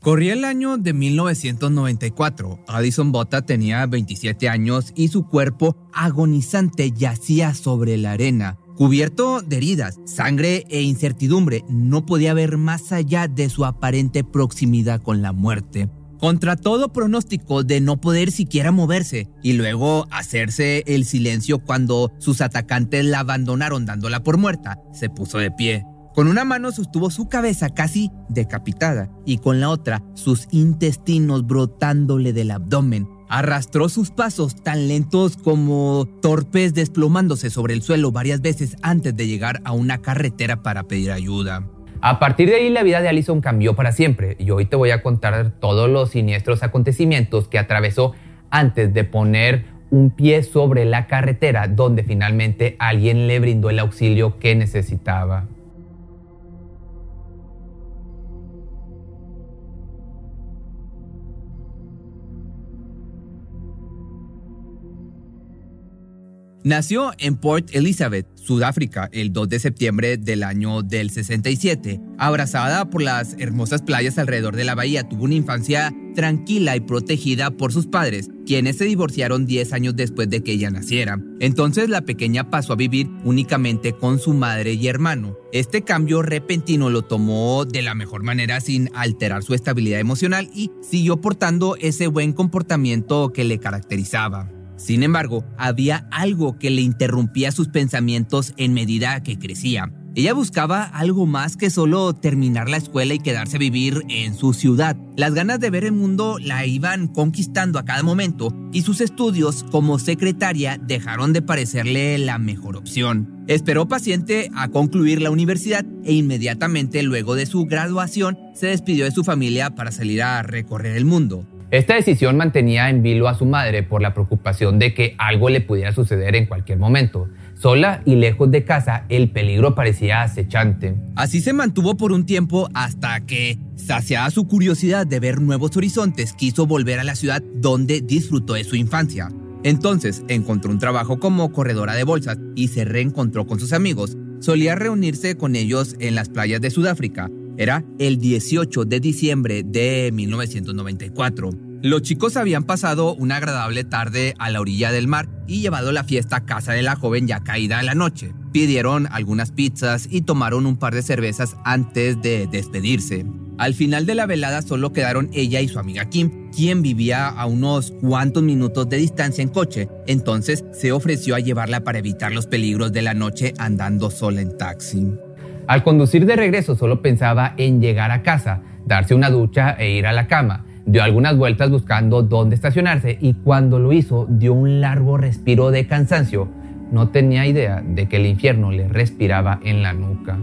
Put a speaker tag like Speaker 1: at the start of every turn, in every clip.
Speaker 1: Corría el año de 1994. Addison Bota tenía 27 años y su cuerpo agonizante yacía sobre la arena. Cubierto de heridas, sangre e incertidumbre, no podía ver más allá de su aparente proximidad con la muerte. Contra todo pronóstico de no poder siquiera moverse y luego hacerse el silencio cuando sus atacantes la abandonaron dándola por muerta, se puso de pie. Con una mano sostuvo su cabeza casi decapitada y con la otra sus intestinos brotándole del abdomen. Arrastró sus pasos tan lentos como torpes desplomándose sobre el suelo varias veces antes de llegar a una carretera para pedir ayuda.
Speaker 2: A partir de ahí la vida de Allison cambió para siempre y hoy te voy a contar todos los siniestros acontecimientos que atravesó antes de poner un pie sobre la carretera donde finalmente alguien le brindó el auxilio que necesitaba.
Speaker 1: Nació en Port Elizabeth, Sudáfrica, el 2 de septiembre del año del 67. Abrazada por las hermosas playas alrededor de la bahía, tuvo una infancia tranquila y protegida por sus padres, quienes se divorciaron 10 años después de que ella naciera. Entonces la pequeña pasó a vivir únicamente con su madre y hermano. Este cambio repentino lo tomó de la mejor manera sin alterar su estabilidad emocional y siguió portando ese buen comportamiento que le caracterizaba. Sin embargo, había algo que le interrumpía sus pensamientos en medida que crecía. Ella buscaba algo más que solo terminar la escuela y quedarse a vivir en su ciudad. Las ganas de ver el mundo la iban conquistando a cada momento y sus estudios como secretaria dejaron de parecerle la mejor opción. Esperó paciente a concluir la universidad e inmediatamente luego de su graduación se despidió de su familia para salir a recorrer el mundo.
Speaker 2: Esta decisión mantenía en vilo a su madre por la preocupación de que algo le pudiera suceder en cualquier momento. Sola y lejos de casa, el peligro parecía acechante.
Speaker 1: Así se mantuvo por un tiempo hasta que, saciada su curiosidad de ver nuevos horizontes, quiso volver a la ciudad donde disfrutó de su infancia. Entonces encontró un trabajo como corredora de bolsas y se reencontró con sus amigos. Solía reunirse con ellos en las playas de Sudáfrica, era el 18 de diciembre de 1994. Los chicos habían pasado una agradable tarde a la orilla del mar y llevado la fiesta a casa de la joven ya caída la noche. Pidieron algunas pizzas y tomaron un par de cervezas antes de despedirse. Al final de la velada solo quedaron ella y su amiga Kim, quien vivía a unos cuantos minutos de distancia en coche. Entonces se ofreció a llevarla para evitar los peligros de la noche andando sola en taxi.
Speaker 2: Al conducir de regreso solo pensaba en llegar a casa, darse una ducha e ir a la cama. Dio algunas vueltas buscando dónde estacionarse y cuando lo hizo dio un largo respiro de cansancio. No tenía idea de que el infierno le respiraba en la nuca.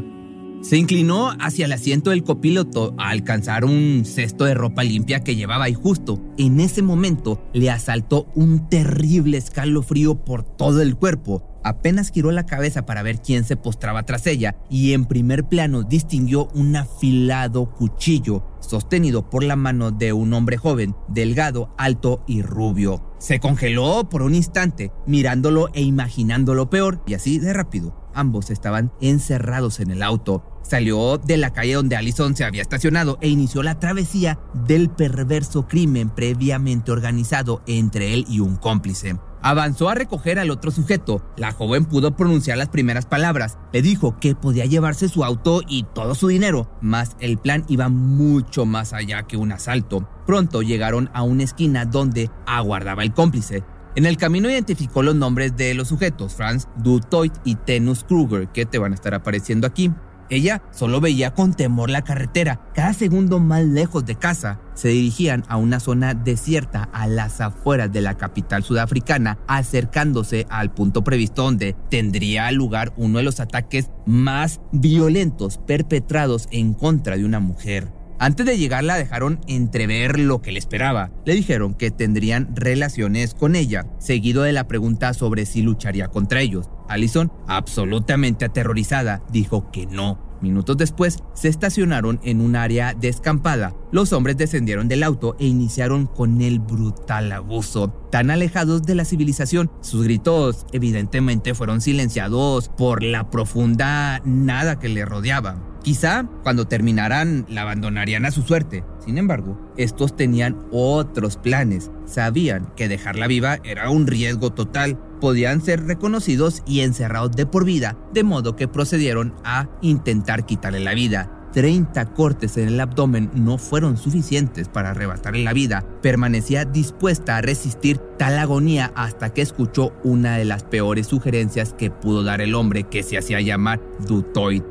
Speaker 1: Se inclinó hacia el asiento del copiloto a alcanzar un cesto de ropa limpia que llevaba y justo en ese momento le asaltó un terrible escalofrío por todo el cuerpo. Apenas giró la cabeza para ver quién se postraba tras ella y en primer plano distinguió un afilado cuchillo sostenido por la mano de un hombre joven, delgado, alto y rubio. Se congeló por un instante, mirándolo e imaginando lo peor, y así de rápido. Ambos estaban encerrados en el auto. Salió de la calle donde Allison se había estacionado e inició la travesía del perverso crimen previamente organizado entre él y un cómplice. Avanzó a recoger al otro sujeto. La joven pudo pronunciar las primeras palabras. Le dijo que podía llevarse su auto y todo su dinero, mas el plan iba mucho más allá que un asalto. Pronto llegaron a una esquina donde aguardaba el cómplice. En el camino identificó los nombres de los sujetos, Franz Dutoit y Tenus Kruger, que te van a estar apareciendo aquí. Ella solo veía con temor la carretera, cada segundo más lejos de casa. Se dirigían a una zona desierta a las afueras de la capital sudafricana, acercándose al punto previsto donde tendría lugar uno de los ataques más violentos perpetrados en contra de una mujer. Antes de llegar la dejaron entrever lo que le esperaba. Le dijeron que tendrían relaciones con ella, seguido de la pregunta sobre si lucharía contra ellos. Allison, absolutamente aterrorizada, dijo que no. Minutos después, se estacionaron en un área descampada. Los hombres descendieron del auto e iniciaron con el brutal abuso. Tan alejados de la civilización, sus gritos evidentemente fueron silenciados por la profunda nada que le rodeaba. Quizá cuando terminaran la abandonarían a su suerte. Sin embargo, estos tenían otros planes. Sabían que dejarla viva era un riesgo total. Podían ser reconocidos y encerrados de por vida, de modo que procedieron a intentar quitarle la vida. 30 cortes en el abdomen no fueron suficientes para arrebatarle la vida. Permanecía dispuesta a resistir tal agonía hasta que escuchó una de las peores sugerencias que pudo dar el hombre que se hacía llamar Dutoid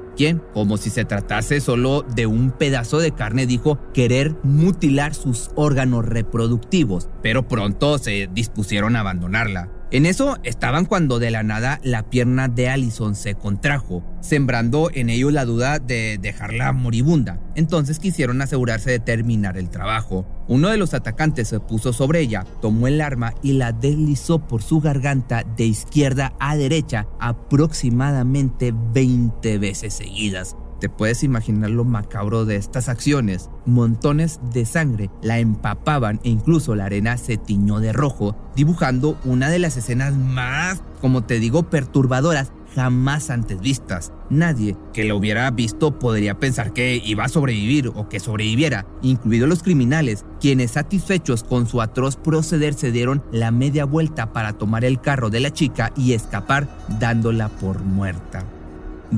Speaker 1: como si se tratase solo de un pedazo de carne, dijo querer mutilar sus órganos reproductivos, pero pronto se dispusieron a abandonarla. En eso estaban cuando de la nada la pierna de Allison se contrajo, sembrando en ellos la duda de dejarla moribunda. Entonces quisieron asegurarse de terminar el trabajo. Uno de los atacantes se puso sobre ella, tomó el arma y la deslizó por su garganta de izquierda a derecha aproximadamente 20 veces seguidas. Te puedes imaginar lo macabro de estas acciones. Montones de sangre la empapaban e incluso la arena se tiñó de rojo, dibujando una de las escenas más, como te digo, perturbadoras jamás antes vistas. Nadie que lo hubiera visto podría pensar que iba a sobrevivir o que sobreviviera, incluidos los criminales, quienes satisfechos con su atroz proceder se dieron la media vuelta para tomar el carro de la chica y escapar dándola por muerta.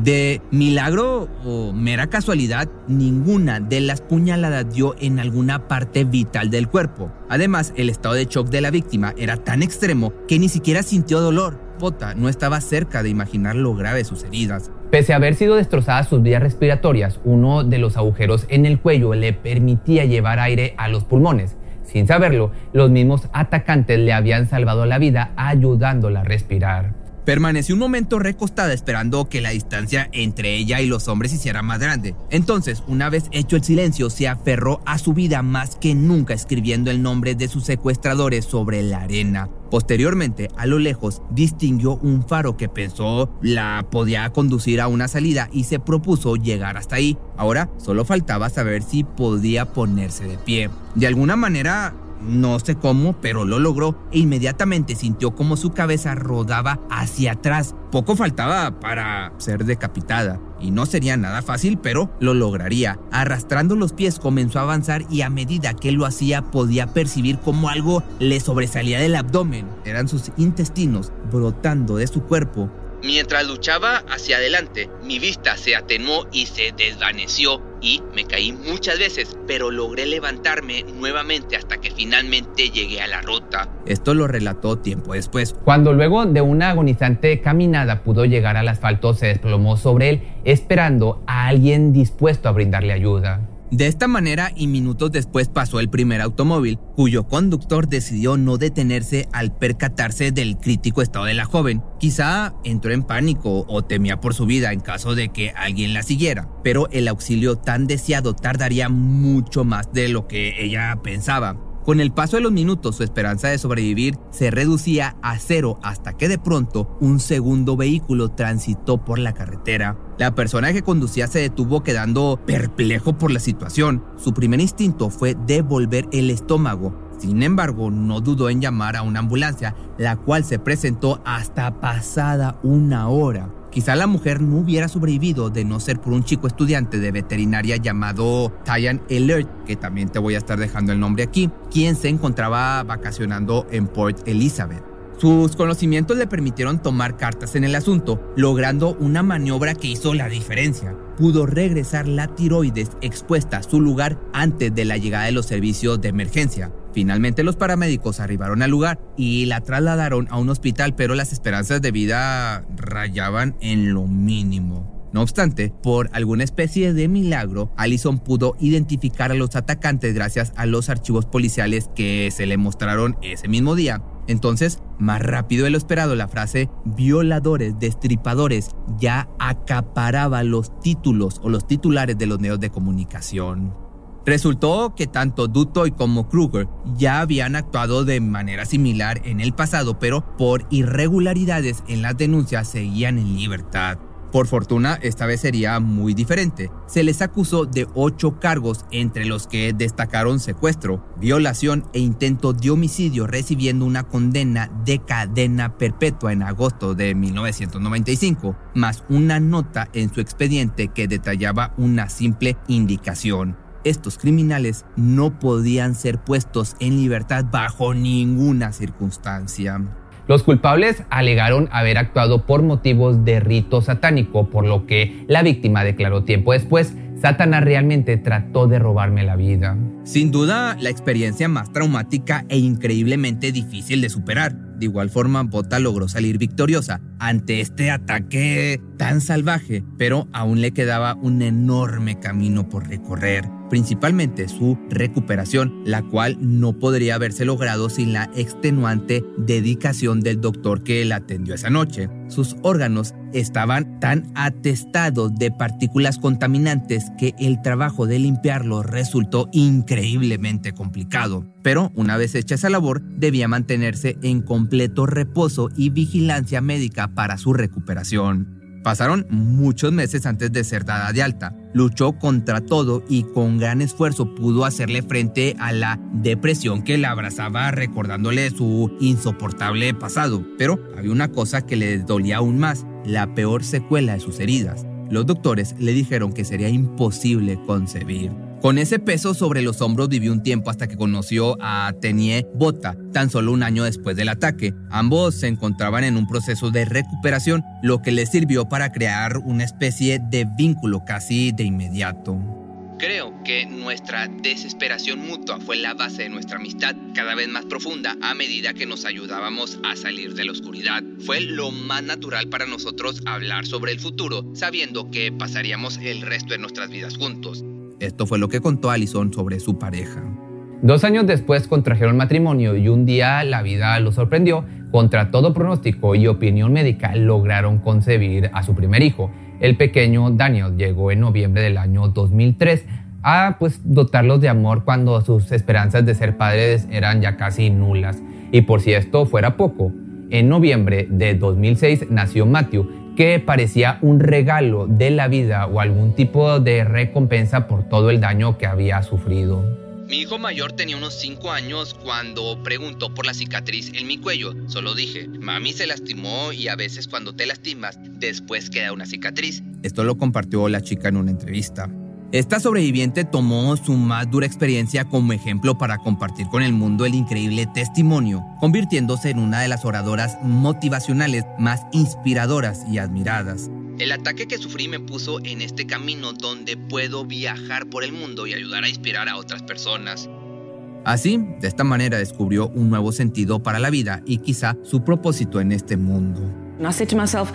Speaker 1: De milagro o mera casualidad, ninguna de las puñaladas dio en alguna parte vital del cuerpo. Además, el estado de shock de la víctima era tan extremo que ni siquiera sintió dolor. Pota no estaba cerca de imaginar lo grave de sus heridas.
Speaker 2: Pese a haber sido destrozadas sus vías respiratorias, uno de los agujeros en el cuello le permitía llevar aire a los pulmones. Sin saberlo, los mismos atacantes le habían salvado la vida ayudándola a respirar.
Speaker 1: Permaneció un momento recostada esperando que la distancia entre ella y los hombres hiciera más grande. Entonces, una vez hecho el silencio, se aferró a su vida más que nunca escribiendo el nombre de sus secuestradores sobre la arena. Posteriormente, a lo lejos, distinguió un faro que pensó la podía conducir a una salida y se propuso llegar hasta ahí. Ahora solo faltaba saber si podía ponerse de pie. De alguna manera, no sé cómo, pero lo logró e inmediatamente sintió como su cabeza rodaba hacia atrás. Poco faltaba para ser decapitada. Y no sería nada fácil, pero lo lograría. Arrastrando los pies comenzó a avanzar y a medida que lo hacía podía percibir como algo le sobresalía del abdomen. Eran sus intestinos brotando de su cuerpo Mientras luchaba hacia adelante, mi vista se atenuó y se desvaneció y me caí muchas veces, pero logré levantarme nuevamente hasta que finalmente llegué a la ruta. Esto lo relató tiempo después.
Speaker 2: Cuando luego de una agonizante caminada pudo llegar al asfalto, se desplomó sobre él, esperando a alguien dispuesto a brindarle ayuda.
Speaker 1: De esta manera y minutos después pasó el primer automóvil, cuyo conductor decidió no detenerse al percatarse del crítico estado de la joven. Quizá entró en pánico o temía por su vida en caso de que alguien la siguiera, pero el auxilio tan deseado tardaría mucho más de lo que ella pensaba. Con el paso de los minutos, su esperanza de sobrevivir se reducía a cero hasta que de pronto un segundo vehículo transitó por la carretera. La persona que conducía se detuvo quedando perplejo por la situación. Su primer instinto fue devolver el estómago. Sin embargo, no dudó en llamar a una ambulancia, la cual se presentó hasta pasada una hora. Quizá la mujer no hubiera sobrevivido de no ser por un chico estudiante de veterinaria llamado Tyan Alert, que también te voy a estar dejando el nombre aquí, quien se encontraba vacacionando en Port Elizabeth. Sus conocimientos le permitieron tomar cartas en el asunto, logrando una maniobra que hizo la diferencia. Pudo regresar la tiroides expuesta a su lugar antes de la llegada de los servicios de emergencia. Finalmente los paramédicos arribaron al lugar y la trasladaron a un hospital, pero las esperanzas de vida rayaban en lo mínimo. No obstante, por alguna especie de milagro, Allison pudo identificar a los atacantes gracias a los archivos policiales que se le mostraron ese mismo día. Entonces, más rápido de lo esperado, la frase violadores, destripadores ya acaparaba los títulos o los titulares de los medios de comunicación. Resultó que tanto Dutoy como Kruger ya habían actuado de manera similar en el pasado, pero por irregularidades en las denuncias seguían en libertad. Por fortuna, esta vez sería muy diferente. Se les acusó de ocho cargos, entre los que destacaron secuestro, violación e intento de homicidio, recibiendo una condena de cadena perpetua en agosto de 1995, más una nota en su expediente que detallaba una simple indicación. Estos criminales no podían ser puestos en libertad bajo ninguna circunstancia.
Speaker 2: Los culpables alegaron haber actuado por motivos de rito satánico, por lo que la víctima declaró tiempo después, Satanás realmente trató de robarme la vida.
Speaker 1: Sin duda, la experiencia más traumática e increíblemente difícil de superar. De igual forma, Bota logró salir victoriosa ante este ataque tan salvaje, pero aún le quedaba un enorme camino por recorrer principalmente su recuperación, la cual no podría haberse logrado sin la extenuante dedicación del doctor que la atendió esa noche. Sus órganos estaban tan atestados de partículas contaminantes que el trabajo de limpiarlos resultó increíblemente complicado. Pero una vez hecha esa labor, debía mantenerse en completo reposo y vigilancia médica para su recuperación. Pasaron muchos meses antes de ser dada de alta. Luchó contra todo y con gran esfuerzo pudo hacerle frente a la depresión que la abrazaba recordándole su insoportable pasado. Pero había una cosa que le dolía aún más, la peor secuela de sus heridas. Los doctores le dijeron que sería imposible concebir. Con ese peso sobre los hombros vivió un tiempo hasta que conoció a Tenier Bota, tan solo un año después del ataque. Ambos se encontraban en un proceso de recuperación, lo que les sirvió para crear una especie de vínculo casi de inmediato. Creo que nuestra desesperación mutua fue la base de nuestra amistad, cada vez más profunda a medida que nos ayudábamos a salir de la oscuridad. Fue lo más natural para nosotros hablar sobre el futuro, sabiendo que pasaríamos el resto de nuestras vidas juntos. Esto fue lo que contó Allison sobre su pareja.
Speaker 2: Dos años después contrajeron matrimonio y un día la vida los sorprendió. Contra todo pronóstico y opinión médica lograron concebir a su primer hijo. El pequeño Daniel llegó en noviembre del año 2003 a pues dotarlos de amor cuando sus esperanzas de ser padres eran ya casi nulas. Y por si esto fuera poco, en noviembre de 2006 nació Matthew, que parecía un regalo de la vida o algún tipo de recompensa por todo el daño que había sufrido.
Speaker 1: Mi hijo mayor tenía unos 5 años cuando preguntó por la cicatriz en mi cuello. Solo dije, mami se lastimó y a veces cuando te lastimas, después queda una cicatriz. Esto lo compartió la chica en una entrevista. Esta sobreviviente tomó su más dura experiencia como ejemplo para compartir con el mundo el increíble testimonio, convirtiéndose en una de las oradoras motivacionales más inspiradoras y admiradas. El ataque que sufrí me puso en este camino donde puedo viajar por el mundo y ayudar a inspirar a otras personas. Así, de esta manera descubrió un nuevo sentido para la vida y quizá su propósito en este mundo.
Speaker 3: I said to myself,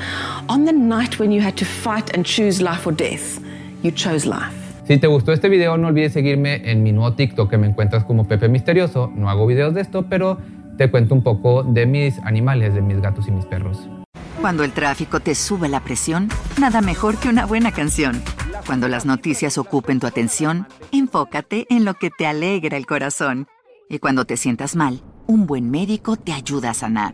Speaker 3: on the night when you had to fight and choose life or death, you chose life.
Speaker 2: Si te gustó este video, no olvides seguirme en mi nuevo TikTok que me encuentras como Pepe Misterioso. No hago videos de esto, pero te cuento un poco de mis animales, de mis gatos y mis perros.
Speaker 4: Cuando el tráfico te sube la presión, nada mejor que una buena canción. Cuando las noticias ocupen tu atención, enfócate en lo que te alegra el corazón. Y cuando te sientas mal, un buen médico te ayuda a sanar.